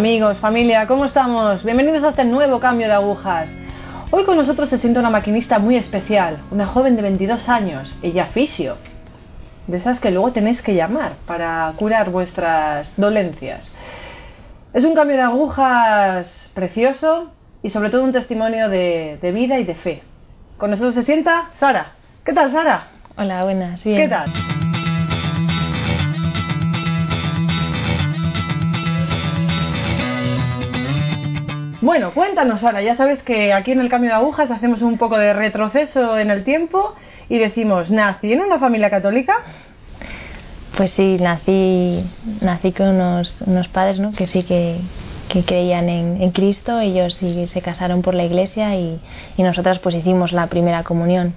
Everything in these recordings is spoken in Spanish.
Amigos, familia, ¿cómo estamos? Bienvenidos a este nuevo cambio de agujas. Hoy con nosotros se siente una maquinista muy especial, una joven de 22 años, ella fisio. De esas que luego tenéis que llamar para curar vuestras dolencias. Es un cambio de agujas precioso y sobre todo un testimonio de, de vida y de fe. Con nosotros se sienta Sara. ¿Qué tal, Sara? Hola, buenas, bien. ¿Qué tal? Bueno, cuéntanos, Sara. Ya sabes que aquí en el cambio de agujas hacemos un poco de retroceso en el tiempo y decimos, ¿nací en una familia católica? Pues sí, nací, nací con unos, unos padres ¿no? que sí que, que creían en, en, Cristo, ellos sí se casaron por la iglesia y, y, nosotras pues hicimos la primera comunión.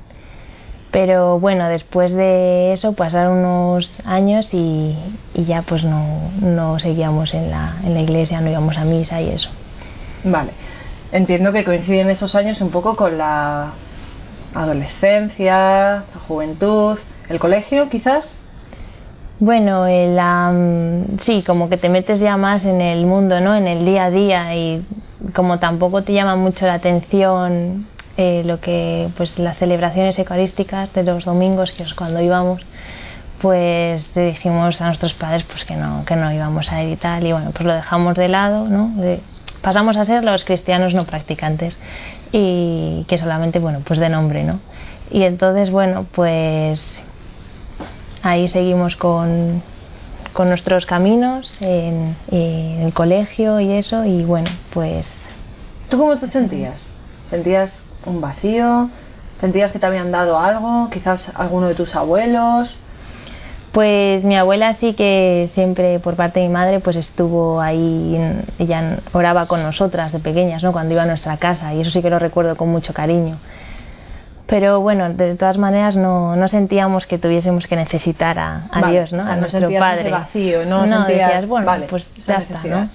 Pero bueno, después de eso pasaron unos años y, y ya pues no, no seguíamos en la, en la iglesia, no íbamos a misa y eso. Vale. Entiendo que coinciden esos años un poco con la adolescencia, la juventud, el colegio, quizás. Bueno, el, um, sí, como que te metes ya más en el mundo, ¿no? En el día a día y como tampoco te llama mucho la atención eh, lo que, pues las celebraciones eucarísticas de los domingos, que es cuando íbamos, pues le dijimos a nuestros padres pues que no, que no íbamos a ir y tal y bueno, pues lo dejamos de lado, ¿no? De, pasamos a ser los cristianos no practicantes y que solamente, bueno, pues de nombre, ¿no? Y entonces, bueno, pues ahí seguimos con, con nuestros caminos en, el colegio y eso y bueno, pues... ¿Tú cómo te sentías? ¿Sentías un vacío? ¿Sentías que te habían dado algo? ¿Quizás alguno de tus abuelos? Pues mi abuela sí que siempre por parte de mi madre pues estuvo ahí, ella oraba con nosotras de pequeñas, ¿no? Cuando iba a nuestra casa y eso sí que lo recuerdo con mucho cariño. Pero bueno, de todas maneras no, no sentíamos que tuviésemos que necesitar a, a vale, Dios, ¿no? O sea, a no nuestro padre. Ese vacío, no, no sentías, decías, bueno, vale, pues ya está, ¿no?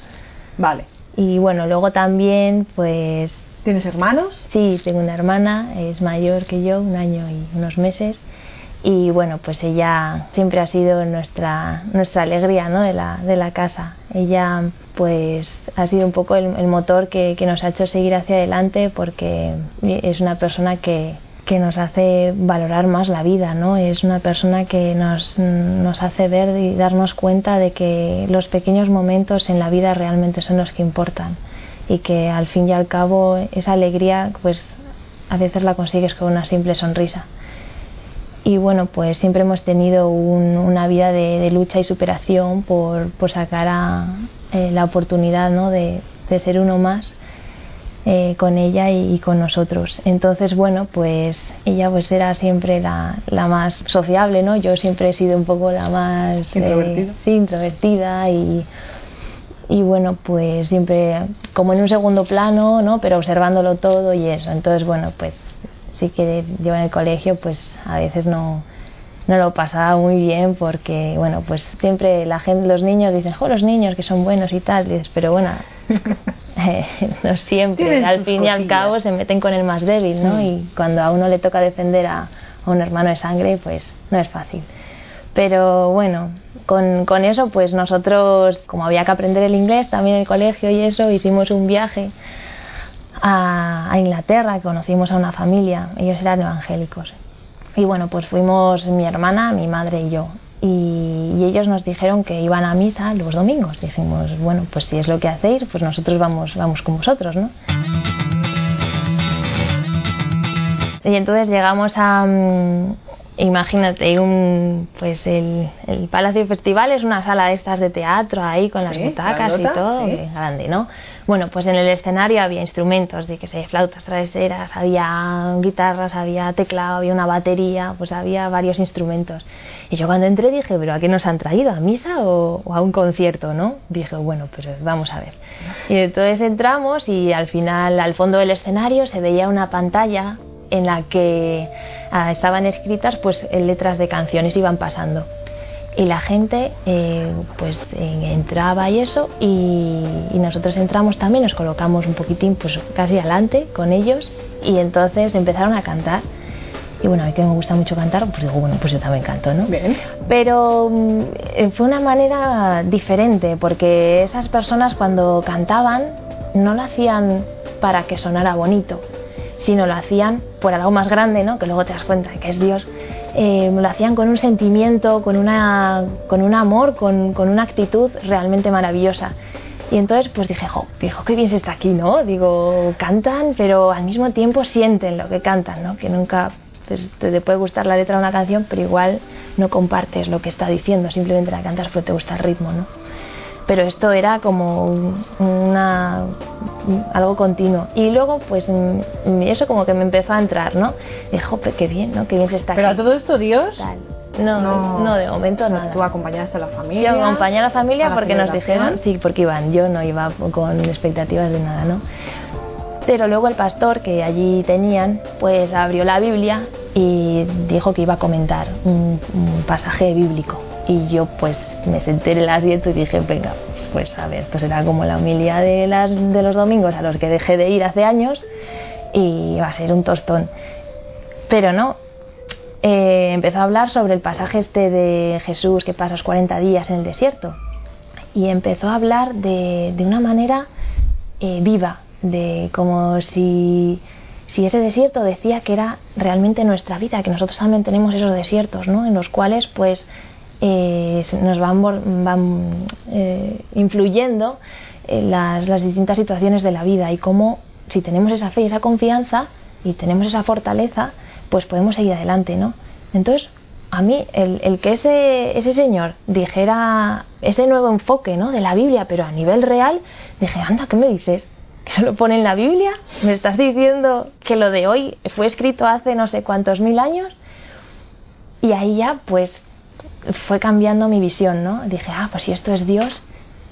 Vale. Y bueno, luego también pues ¿Tienes hermanos? Sí, tengo una hermana, es mayor que yo, un año y unos meses y bueno, pues ella siempre ha sido nuestra, nuestra alegría ¿no? de, la, de la casa. Ella pues ha sido un poco el, el motor que, que, nos ha hecho seguir hacia adelante porque es una persona que, que, nos hace valorar más la vida, ¿no? es una persona que nos, nos hace ver y darnos cuenta de que los pequeños momentos en la vida realmente son los que importan y que al fin y al cabo esa alegría pues a veces la consigues con una simple sonrisa y bueno, pues siempre hemos tenido un, una vida de, de, lucha y superación por, por sacar a, eh, la oportunidad ¿no? de, de, ser uno más eh, con ella y, y, con nosotros. Entonces, bueno, pues ella pues era siempre la, la, más sociable, ¿no? Yo siempre he sido un poco la más... ¿Introvertida? Eh, sí, introvertida y y bueno, pues siempre como en un segundo plano, ¿no? Pero observándolo todo y eso. Entonces, bueno, pues sí que yo en el colegio pues a veces no, no lo pasaba muy bien porque bueno pues siempre la gente los niños dicen jo los niños que son buenos y tal dices, pero bueno eh, no siempre al fin y al cabo se meten con el más débil ¿no? Mm. y cuando a uno le toca defender a, a, un hermano de sangre pues no es fácil pero bueno con, con eso pues nosotros como había que aprender el inglés también en el colegio y eso hicimos un viaje a, Inglaterra, conocimos a una familia, ellos eran evangélicos. Y bueno, pues fuimos mi hermana, mi madre y yo. Y, y, ellos nos dijeron que iban a misa los domingos. Dijimos, bueno, pues si es lo que hacéis, pues nosotros vamos, vamos con vosotros, ¿no? Y entonces llegamos a, imagínate, un, pues el, el, Palacio Festival es una sala de estas de teatro ahí con las sí, butacas y todo, sí. grande, ¿no? Bueno, pues en el escenario había instrumentos de que sé, flautas traveseras, había guitarras, había teclado, había una batería, pues había varios instrumentos. Y yo cuando entré dije, ¿pero a qué nos han traído? ¿A misa o, o a un concierto, no? Dije, bueno, pero vamos a ver. Y entonces entramos y al final, al fondo del escenario se veía una pantalla en la que ah, estaban escritas pues letras de canciones iban pasando y la gente eh, pues eh, entraba y eso y, y, nosotros entramos también nos colocamos un poquitín pues casi adelante con ellos y entonces empezaron a cantar Y bueno, a mí que me gusta mucho cantar, pues digo, bueno, pues yo también canto, ¿no? Bien. Pero mm, fue una manera diferente, porque esas personas cuando cantaban no lo hacían para que sonara bonito, sino lo hacían por algo más grande, ¿no? Que luego te das cuenta que es Dios. Eh, lo hacían con un sentimiento, con, una, con un amor, con, con una actitud realmente maravillosa. Y entonces pues dije, jo, dijo, qué bien se está aquí, ¿no? Digo, cantan, pero al mismo tiempo sienten lo que cantan, ¿no? Que nunca pues, te puede gustar la letra de una canción, pero igual no compartes lo que está diciendo, simplemente la cantas porque te gusta el ritmo, ¿no? Pero esto era como una, algo continuo. Y luego, pues, eso como que me empezó a entrar, ¿no? Dijo, qué bien, ¿no? Qué bien se está Pero a todo esto, Dios... No, no, de momento nada. ¿Tú acompañaste a la familia? Sí, acompañé a la familia porque nos dijeron, sí, porque iban, yo no iba con expectativas de nada, ¿no? Pero luego el pastor que allí tenían, pues abrió la Biblia y dijo que iba a comentar un, pasaje bíblico. Y yo pues me senté en el asiento y dije, venga, pues a ver, esto será como la humildad de, las, de los domingos a los que dejé de ir hace años y va a ser un tostón. Pero no, eh, empezó a hablar sobre el pasaje este de Jesús que pasa los 40 días en el desierto. Y empezó a hablar de, de una manera eh, viva, de como si, si, ese desierto decía que era realmente nuestra vida, que nosotros también tenemos esos desiertos, ¿no? En los cuales pues eh, nos van, van influyendo las, las distintas situaciones de la vida y cómo si tenemos esa fe y esa confianza y tenemos esa fortaleza, pues podemos seguir adelante, ¿no? Entonces, a mí, el, que ese, ese señor dijera ese nuevo enfoque, ¿no? De la Biblia, pero a nivel real, dije, anda, ¿qué me dices? ¿Que se lo pone en la Biblia? ¿Me estás diciendo que lo de hoy fue escrito hace no sé cuántos mil años? Y ahí ya, pues, fue cambiando mi visión, ¿no? Dije, ah, pues si esto es Dios,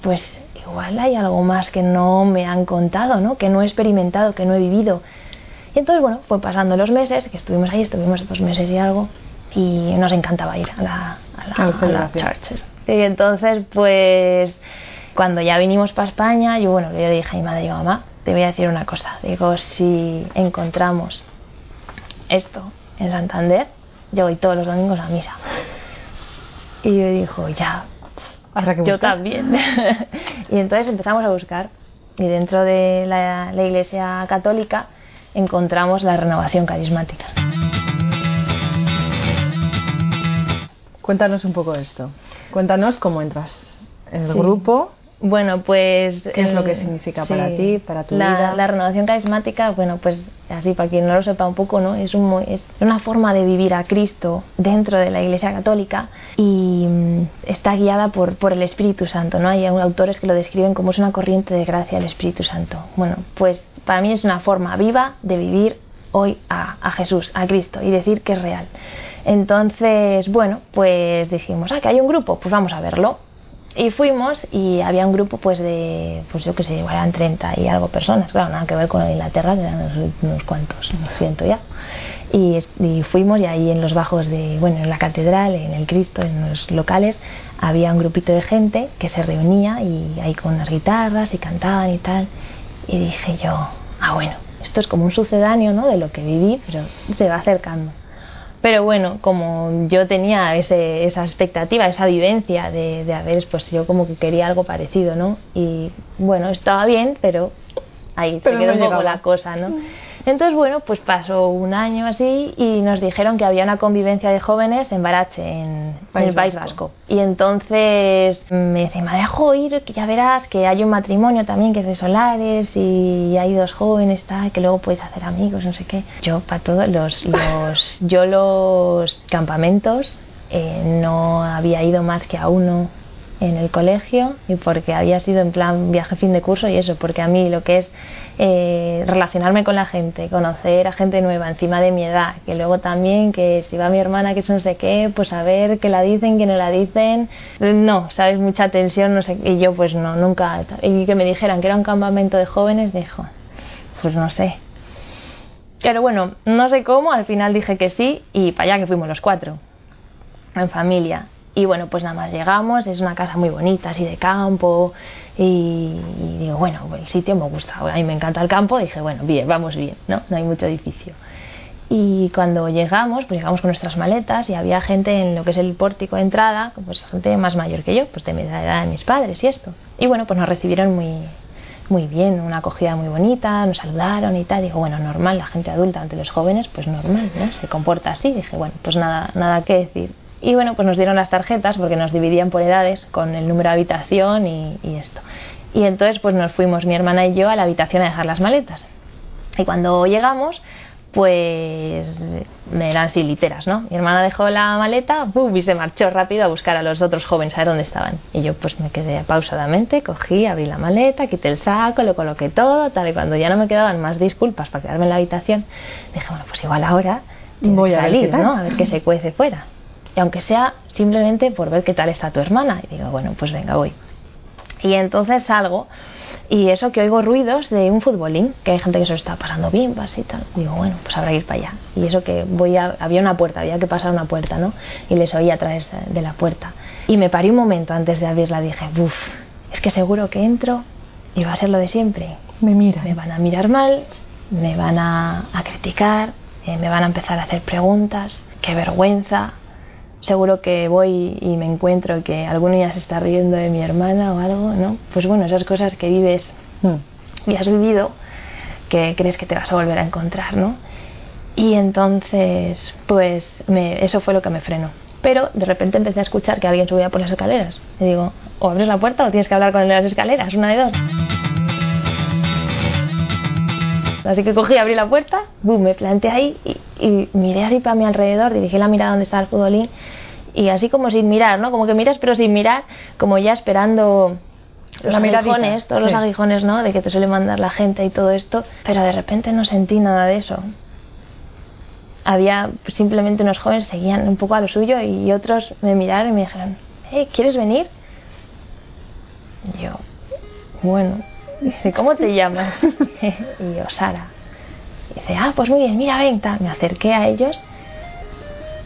pues igual hay algo más que no me han contado, ¿no? Que no he experimentado, que no he vivido. Y entonces, bueno, fue pasando los meses, que estuvimos ahí, estuvimos dos meses y algo, y nos encantaba ir a la, a la, churches. Y entonces, pues, cuando ya vinimos para España, yo, bueno, yo le dije a mi madre, digo, mamá, te voy a decir una cosa. Digo, si encontramos esto en Santander, yo voy todos los domingos a misa. Y yo dijo, ya, yo también. y entonces empezamos a buscar. Y dentro de la iglesia católica encontramos la renovación carismática. Cuéntanos un poco esto. Cuéntanos cómo entras en el grupo bueno, pues... ¿Qué es lo que significa para ti, para tu la, vida? La renovación carismática, bueno, pues así para quien no lo sepa un poco, ¿no? Es, un, es una forma de vivir a Cristo dentro de la Iglesia Católica y mm, está guiada por, por el Espíritu Santo, ¿no? Hay autores que lo describen como es una corriente de gracia del Espíritu Santo. Bueno, pues para mí es una forma viva de vivir hoy a, a Jesús, a Cristo y decir que es real. Entonces, bueno, pues dijimos, ah, que hay un grupo, pues vamos a verlo y fuimos y había un grupo pues de, pues yo que sé, eran 30 y algo personas, claro, nada que ver con Inglaterra, que eran unos, cuantos, unos ciento ya. Y, fuimos y ahí en los bajos de, bueno, en la catedral, en el Cristo, en los locales, había un grupito de gente que se reunía y ahí con unas guitarras y cantaban y tal. Y dije yo, ah bueno, esto es como un sucedáneo, ¿no? De lo que viví, pero se va acercando. Pero bueno, como yo tenía ese, esa expectativa, esa vivencia de, de haber, pues yo como que quería algo parecido, ¿no? Y bueno, estaba bien, pero ahí se quedó un poco la cosa, ¿no? Entonces, bueno, pues pasó un año así y nos dijeron que había una convivencia de jóvenes en Barache, en, el País Vasco. Y entonces me dice, me dejo ir, que ya verás que hay un matrimonio también que es de solares y hay dos jóvenes, tal, que luego puedes hacer amigos, no sé qué. Yo, para todos los, los, yo los campamentos eh, no había ido más que a uno en el colegio y porque había sido en plan viaje fin de curso y eso, porque a mí lo que es eh, relacionarme con la gente, conocer a gente nueva encima de mi edad, que luego también que si va mi hermana que es no sé qué, pues a ver qué la dicen, que no la dicen, no, sabes, mucha tensión, no sé, y yo pues no, nunca, y que me dijeran que era un campamento de jóvenes, dijo, pues no sé. Pero bueno, no sé cómo, al final dije que sí y para allá que fuimos los cuatro, en familia. Y bueno, pues nada más llegamos, es una casa muy bonita, así de campo, y, digo, bueno, el sitio me gusta, a mí me encanta el campo, dije, bueno, bien, vamos bien, ¿no? No hay mucho edificio. Y cuando llegamos, pues llegamos con nuestras maletas y había gente en lo que es el pórtico de entrada, pues gente más mayor que yo, pues de mi edad de mis padres y esto. Y bueno, pues nos recibieron muy, muy bien, una acogida muy bonita, nos saludaron y tal. Digo, bueno, normal, la gente adulta ante los jóvenes, pues normal, ¿no? Se comporta así. Dije, bueno, pues nada, nada que decir. Y bueno, pues nos dieron las tarjetas porque nos dividían por edades con el número de habitación y, y esto. Y entonces pues nos fuimos mi hermana y yo a la habitación a dejar las maletas. Y cuando llegamos, pues me eran así literas, ¿no? Mi hermana dejó la maleta y se marchó rápido a buscar a los otros jóvenes a ver dónde estaban. Y yo pues me quedé pausadamente, cogí, abrí la maleta, quité el saco, lo coloqué todo, tal y cuando ya no me quedaban más disculpas para quedarme en la habitación, dije, bueno, pues igual ahora voy a salir, ¿no? A ver qué se cuece fuera. Y aunque sea simplemente por ver qué tal está tu hermana. Y digo, bueno, pues venga, voy. Y entonces salgo y eso que oigo ruidos de un futbolín, que hay gente que se lo está pasando bien, y tal. Digo, bueno, pues habrá que ir para allá. Y eso que voy a, había una puerta, había que pasar una puerta, ¿no? Y les oí a través de la puerta. Y me paré un momento antes de abrirla, dije, uff, es que seguro que entro y va a ser lo de siempre. Me mira. Me van a mirar mal, me van a, a criticar, eh, me van a empezar a hacer preguntas, qué vergüenza, seguro que voy y me encuentro que alguno ya se está riendo de mi hermana o algo, ¿no? Pues bueno, esas cosas que vives y has vivido que crees que te vas a volver a encontrar, ¿no? Y entonces, pues eso fue lo que me frenó. Pero de repente empecé a escuchar que alguien subía por las escaleras. Y digo, o abres la puerta o tienes que hablar con el de las escaleras, una de dos. Así que cogí, abrí la puerta, boom, me planté ahí y, miré así para mi alrededor, dirigí la mirada donde estaba el futbolín y así como sin mirar, ¿no? Como que miras pero sin mirar, como ya esperando los aguijones, todos los aguijones, ¿no? De que te suele mandar la gente y todo esto, pero de repente no sentí nada de eso. Había simplemente unos jóvenes seguían un poco a lo suyo y otros me miraron y me dijeron, hey, ¿quieres venir? Y yo, bueno, Dice, ¿cómo te llamas? y yo, Sara. Dice, ah, pues muy bien, mira, ven. Me acerqué a ellos.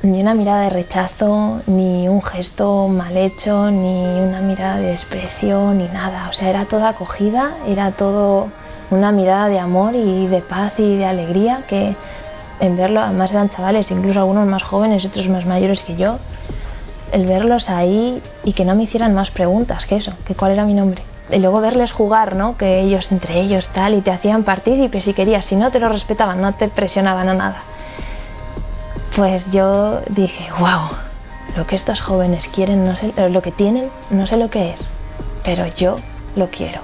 Ni una mirada de rechazo, ni un gesto mal hecho, ni una mirada de desprecio, ni nada. O sea, era toda acogida, era todo una mirada de amor y de paz y de alegría que en verlo, además eran chavales, incluso algunos más jóvenes y otros más mayores que yo, el verlos ahí y que no me hicieran más preguntas que eso, que cuál era mi nombre y luego verles jugar, ¿no? Que ellos entre ellos tal y te hacían partícipe si querías, si no te lo respetaban, no te presionaban a nada. Pues yo dije, wow, lo que estos jóvenes quieren, no sé, lo que tienen, no sé lo que es, pero yo lo quiero.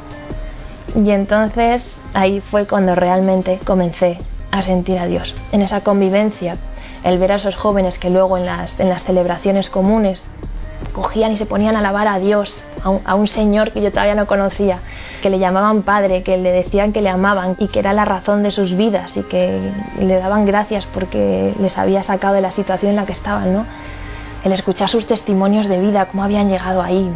Y entonces ahí fue cuando realmente comencé a sentir a Dios, en esa convivencia, el ver a esos jóvenes que luego en las, en las celebraciones comunes cogían y se ponían a alabar a Dios, a un, señor que yo todavía no conocía, que le llamaban padre, que le decían que le amaban y que era la razón de sus vidas y que le daban gracias porque les había sacado de la situación en la que estaban, ¿no? El escuchar sus testimonios de vida, cómo habían llegado ahí,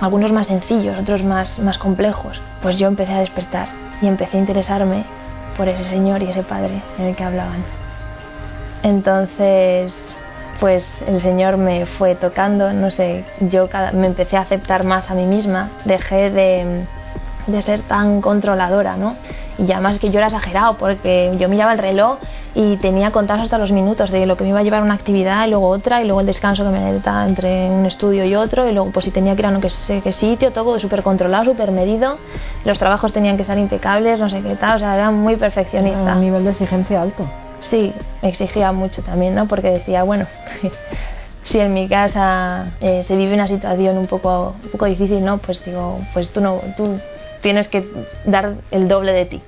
algunos más sencillos, otros más, más complejos, pues yo empecé a despertar y empecé a interesarme por ese señor y ese padre en el que hablaban. Entonces, pues el Señor me fue tocando, no sé, yo me empecé a aceptar más a mí misma, dejé de, ser tan controladora, ¿no? Y además que yo era exagerado porque yo miraba el reloj y tenía contados hasta los minutos de lo que me iba a llevar una actividad y luego otra y luego el descanso que me daba entre un estudio y otro y luego pues si tenía que ir a no sé qué sitio, todo súper controlado, súper medido, los trabajos tenían que estar impecables, no sé qué tal, o sea, era muy perfeccionista. Un nivel de exigencia alto. Sí, me exigía mucho también, ¿no? Porque decía, bueno, si en mi casa eh, se vive una situación un poco, un poco difícil, ¿no? Pues digo, pues tú no, tú tienes que dar el doble de ti.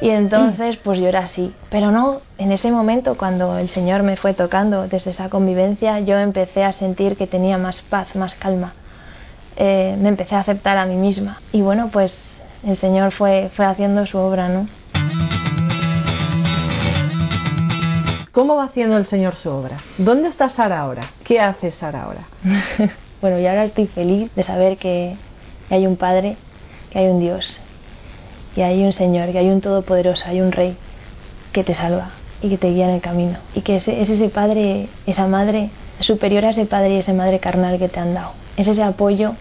Y entonces, pues yo era así. Pero no, en ese momento, cuando el Señor me fue tocando desde esa convivencia, yo empecé a sentir que tenía más paz, más calma. Eh, me empecé a aceptar a mí misma. Y bueno, pues el Señor fue, fue haciendo su obra, ¿no? ¿Cómo va haciendo el Señor su obra? ¿Dónde está Sara ahora? ¿Qué hace Sara ahora? bueno, y ahora estoy feliz de saber que hay un Padre, que hay un Dios, y hay un Señor, que hay un Todopoderoso, hay un Rey que te salva y que te guía en el camino. Y que es, ese Padre, esa Madre, superior a ese Padre y esa Madre carnal que te han dado. Es ese apoyo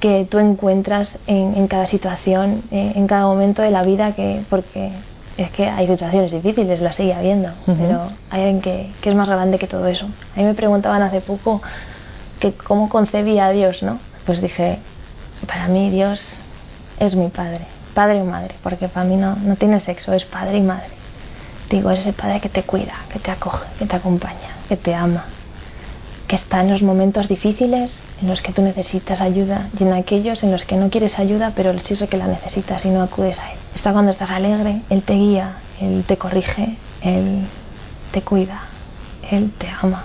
que tú encuentras en, cada situación, en cada momento de la vida, que porque es que hay situaciones difíciles, las sigue habiendo, pero hay alguien que, que, es más grande que todo eso. A mí me preguntaban hace poco que cómo concebía a Dios, ¿no? Pues dije, para mí Dios es mi padre, padre o madre, porque para mí no, no tiene sexo, es padre y madre. Digo, es ese padre que te cuida, que te acoge, que te acompaña, que te ama, que está en los momentos difíciles en los que tú necesitas ayuda y en aquellos en los que no quieres ayuda, pero sí que la necesitas y no acudes a él. Está cuando estás alegre, él te guía, él te corrige, él te cuida, él te ama,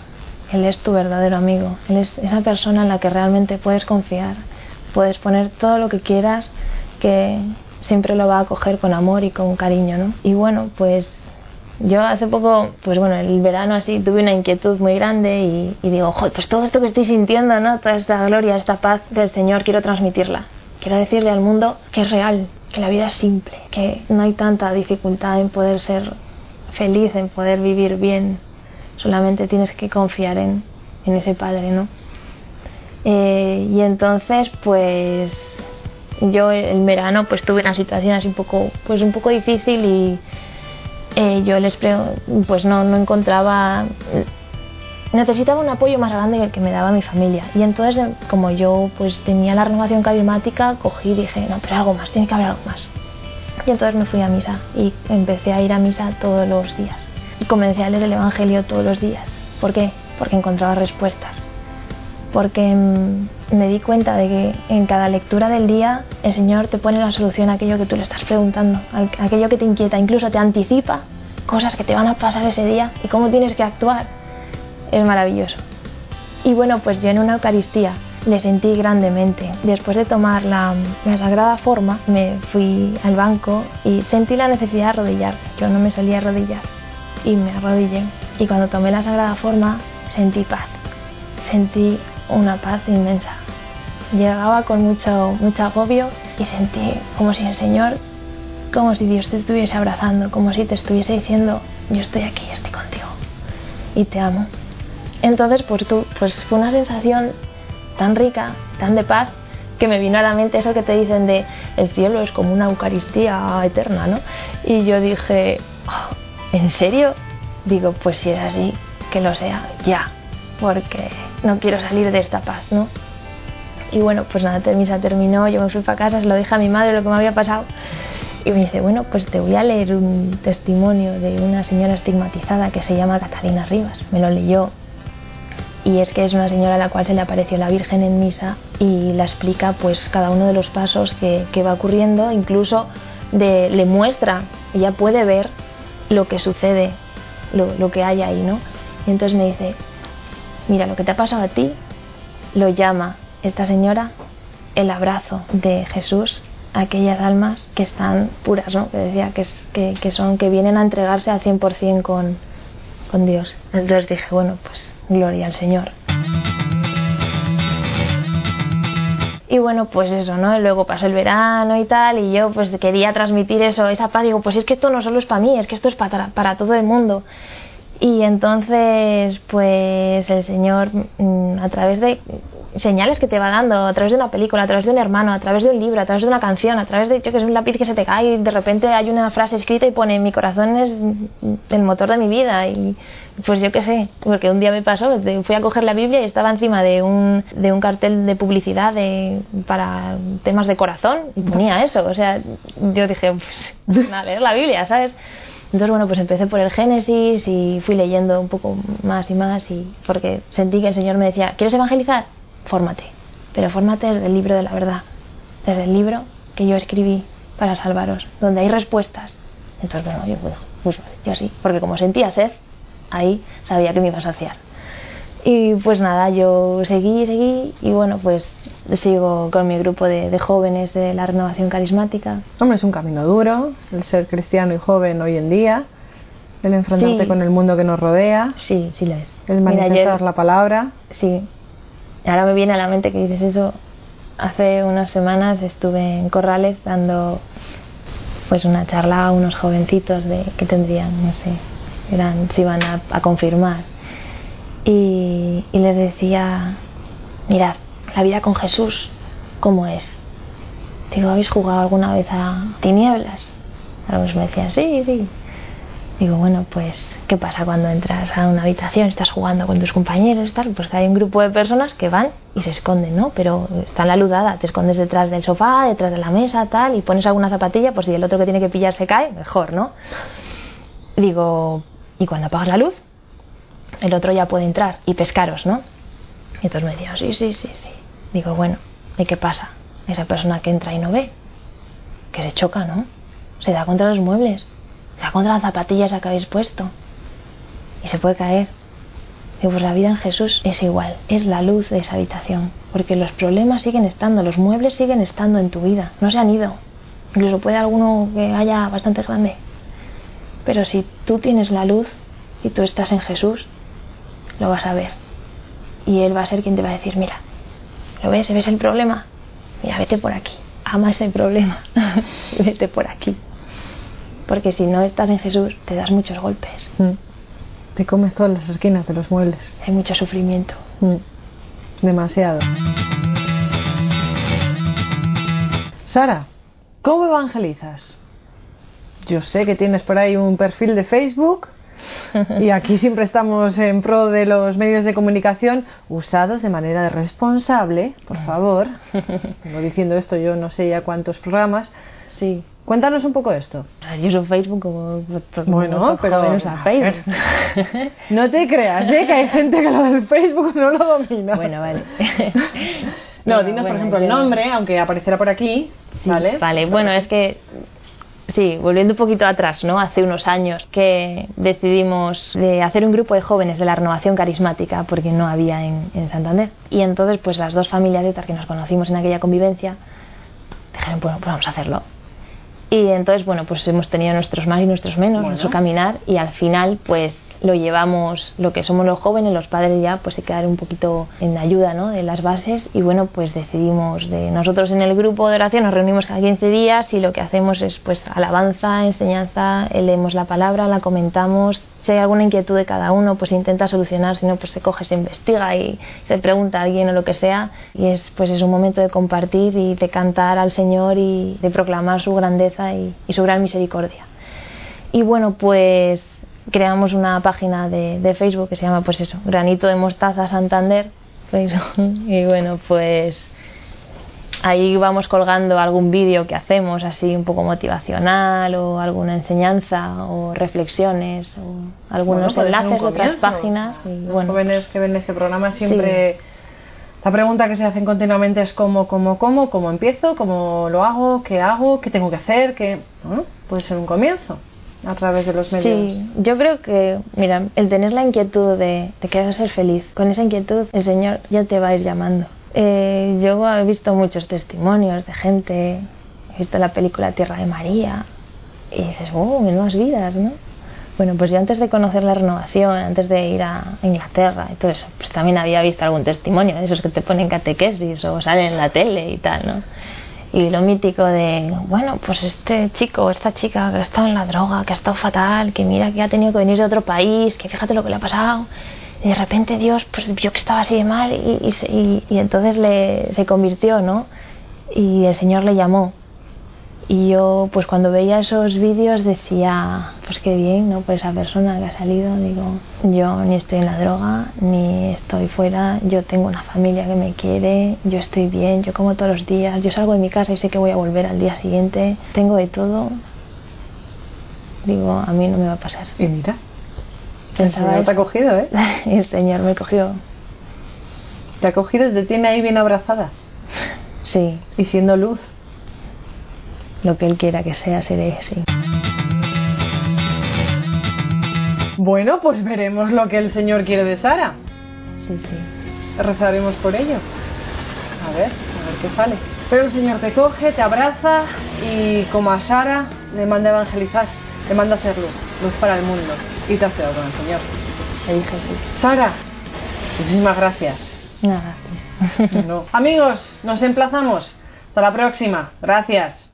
él es tu verdadero amigo, él es esa persona en la que realmente puedes confiar, puedes poner todo lo que quieras, que siempre lo va a acoger con amor y con cariño, ¿no? Y bueno, pues yo hace poco, pues bueno, el verano así tuve una inquietud muy grande y, digo, joder, pues todo esto que estoy sintiendo, ¿no? Toda esta gloria, esta paz del Señor, quiero transmitirla. Quiero decirle al mundo que es real, que la vida es simple, que no hay tanta dificultad en poder ser feliz, en poder vivir bien. Solamente tienes que confiar en, en ese Padre, ¿no? Eh, y entonces, pues yo el verano pues tuve una situación así un poco, pues un poco difícil y eh, yo les pues no, no encontraba necesitaba un apoyo más grande que el que me daba mi familia. Y entonces como yo pues tenía la renovación carismática cogí y dije no pero algo más tiene que haber algo más y entonces me fui a misa y empecé a ir a misa todos los días. Y comencé a leer el evangelio todos los días. ¿por qué? porque encontraba respuestas. Porque mm, me di cuenta de que en cada lectura del día el Señor te pone la solución a aquello que tú le estás preguntando, a aquello que te inquieta, incluso te anticipa cosas que te van a pasar ese día y cómo tienes que actuar. Es maravilloso. Y bueno, pues yo en una Eucaristía le sentí grandemente. Después de tomar la, la, sagrada forma, me fui al banco y sentí la necesidad de arrodillar. Yo no me solía arrodillar y me arrodillé. Y cuando tomé la sagrada forma, sentí paz. Sentí una paz inmensa. Llegaba con mucho, mucho agobio y sentí como si el Señor, como si Dios te estuviese abrazando, como si te estuviese diciendo, yo estoy aquí, estoy contigo y te amo. Entonces, pues, tú, pues fue una sensación tan rica, tan de paz, que me vino a la mente eso que te dicen de el cielo es como una Eucaristía eterna, ¿no? Y yo dije, oh, ¿en serio? Digo, pues si es así, que lo sea, ya, porque no quiero salir de esta paz, ¿no? Y bueno, pues nada, misa terminó, yo me fui para casa, se lo dije a mi madre lo que me había pasado y me dice, bueno, pues te voy a leer un testimonio de una señora estigmatizada que se llama Catalina Rivas. Me lo leyó y es que es una señora a la cual se le apareció la Virgen en misa y la explica pues cada uno de los pasos que, que va ocurriendo, incluso le muestra, ella puede ver lo que sucede, lo, lo que hay ahí, ¿no? Y entonces me dice, mira, lo que te ha pasado a ti lo llama esta señora el abrazo de Jesús a aquellas almas que están puras, ¿no? Que decía que, es, que, son, que vienen a entregarse al 100% con, con Dios. Entonces dije, bueno, pues gloria al Señor. Y bueno, pues eso, ¿no? Luego pasó el verano y tal, y yo pues quería transmitir eso, esa paz. Digo, pues es que esto no solo es para mí, es que esto es para, para todo el mundo. Y entonces, pues el Señor, mm, a través de señales que te va dando, a través de una película, a través de un hermano, a través de un libro, a través de una canción, a través de yo que es un lápiz que se te cae y de repente hay una frase escrita y pone mi corazón es el motor de mi vida y pues yo qué sé, porque un día me pasó, fui a coger la Biblia y estaba encima de un, de un cartel de publicidad de, para temas de corazón y ponía eso, o sea, yo dije, pues a leer la Biblia, ¿sabes? Entonces, bueno, pues empecé por el Génesis y fui leyendo un poco más y más y porque sentí que el Señor me decía, ¿quieres evangelizar? Fórmate, pero fórmate desde el libro de la verdad, desde el libro que yo escribí para salvaros, donde hay respuestas. Entonces, bueno, yo, pues, pues yo sí, porque como sentía sed, ahí sabía que me iba a saciar. Y pues nada, yo seguí, seguí y bueno, pues sigo con mi grupo de, jóvenes de la renovación carismática. Hombre, es un camino duro el ser cristiano y joven hoy en día, el enfrentarte con el mundo que nos rodea. Sí, sí lo es. El manifestar la palabra. Sí. Ahora me viene a la mente que dices eso. Hace unas semanas estuve en Corrales dando pues una charla a unos jovencitos de que tendrían, no sé, eran, se iban a confirmar y, les decía, mirad, la vida con Jesús, ¿cómo es? Digo, ¿habéis jugado alguna vez a tinieblas? Algunos me decían, sí, sí. Digo, bueno, pues, ¿qué pasa cuando entras a una habitación, estás jugando con tus compañeros y tal? Pues que hay un grupo de personas que van y se esconden, ¿no? Pero está la luz dada, te escondes detrás del sofá, detrás de la mesa, tal, y pones alguna zapatilla, pues si el otro que tiene que pillar se cae, mejor, ¿no? Digo, ¿y cuando apagas la luz? El otro ya puede entrar y pescaros, ¿no? Y entonces me decían, sí, sí, sí, sí. Digo, bueno, ¿y qué pasa? Esa persona que entra y no ve, que se choca, ¿no? Se da contra los muebles se contra las zapatillas que habéis puesto y se puede caer. Y pues la vida en Jesús es igual, es la luz de esa habitación, porque los problemas siguen estando, los muebles siguen estando en tu vida, no se han ido. Incluso puede alguno que haya bastante grande. Pero si tú tienes la luz y tú estás en Jesús, lo vas a ver. Y Él va a ser quien te va a decir, mira, ¿lo ves? ¿Ves el problema? Mira, vete por aquí. Ama ese problema. vete por aquí porque si no estás en Jesús te das muchos golpes. Mm. Te comes todas las esquinas de los muebles. Hay mucho sufrimiento. Mm. Demasiado. Sara, ¿cómo evangelizas? Yo sé que tienes por ahí un perfil de Facebook y aquí siempre estamos en pro de los medios de comunicación usados de manera responsable, por favor. Vengo diciendo esto yo no sé ya cuántos programas. Sí. Cuéntanos un poco esto. Yo uso Facebook como... Bueno, pero... Usa Facebook. no te creas, ¿eh? que hay gente que lo del Facebook no lo domina. Bueno, vale. no, dinos, por ejemplo, el nombre, aunque aparecerá por aquí, ¿vale? Vale, bueno, es que... Sí, volviendo un poquito atrás, ¿no? Hace unos años que decidimos de hacer un grupo de jóvenes de la renovación carismática, porque no había en, en Santander. Y entonces, pues las dos familias que nos conocimos en aquella convivencia, dijeron, bueno, pues vamos a hacerlo y entonces, bueno, pues hemos tenido nuestros más y nuestros menos en su caminar y al final, pues lo llevamos, lo que somos los jóvenes, los padres ya, pues se quedaron un poquito en ayuda ¿no? de las bases y bueno, pues decidimos de nosotros en el grupo de oración nos reunimos cada 15 días y lo que hacemos es pues alabanza, enseñanza, leemos la palabra, la comentamos, si hay alguna inquietud de cada uno, pues intenta solucionar, si no, pues se coge, se investiga y se pregunta a alguien o lo que sea y es pues es un momento de compartir y de cantar al Señor y de proclamar su grandeza y su gran misericordia. Y bueno, pues creamos una página de, Facebook que se llama pues eso, Granito de Mostaza Santander. y bueno, pues ahí vamos colgando algún vídeo que hacemos así un poco motivacional o alguna enseñanza o reflexiones o algunos pues enlaces de otras páginas. Y, Los jóvenes que ven este programa siempre... La pregunta que se hacen continuamente es cómo, cómo, cómo, cómo empiezo, cómo lo hago, qué hago, qué tengo que hacer, que puede ser un comienzo a través de los medios. Sí, yo creo que, mira, el tener la inquietud de, de querer ser feliz, con esa inquietud el Señor ya te va a ir llamando. Eh, yo he visto muchos testimonios de gente, he visto la película Tierra de María, y dices, oh, nuevas vidas, ¿no? Bueno, pues yo antes de conocer la renovación, antes de ir a Inglaterra y todo eso, pues también había visto algún testimonio de esos que te ponen catequesis o salen en la tele y tal, ¿no? Y lo mítico de, bueno, pues este chico esta chica que ha estado en la droga, que ha estado fatal, que mira que ha tenido que venir de otro país, que fíjate lo que le ha pasado, y de repente Dios, pues vio que estaba así de mal y, y, y entonces le, se convirtió, ¿no? Y el Señor le llamó y yo, pues cuando veía esos vídeos decía, pues qué bien, ¿no? Por esa persona que ha salido, digo, yo ni estoy en la droga, ni estoy fuera, yo tengo una familia que me quiere, yo estoy bien, yo como todos los días, yo salgo de mi casa y sé que voy a volver al día siguiente, tengo de todo. Digo, a mí no me va a pasar. Y mira, Pensaba el Señor te ha cogido, ¿eh? el Señor me cogió. Te ha cogido y te tiene ahí bien abrazada. Sí. Y siendo luz lo que Él quiera que sea, seré, sí. Bueno, pues veremos lo que el Señor quiere de Sara. Sí, sí. Rezaremos por ello. A ver, a ver qué sale. Pero el Señor te coge, te abraza y como a Sara le manda a evangelizar, le manda a ser luz, luz para el mundo. Y te has quedado con el Señor. Le dije sí. Sara, muchísimas gracias. Nada. no. Amigos, nos emplazamos. Hasta la próxima. Gracias.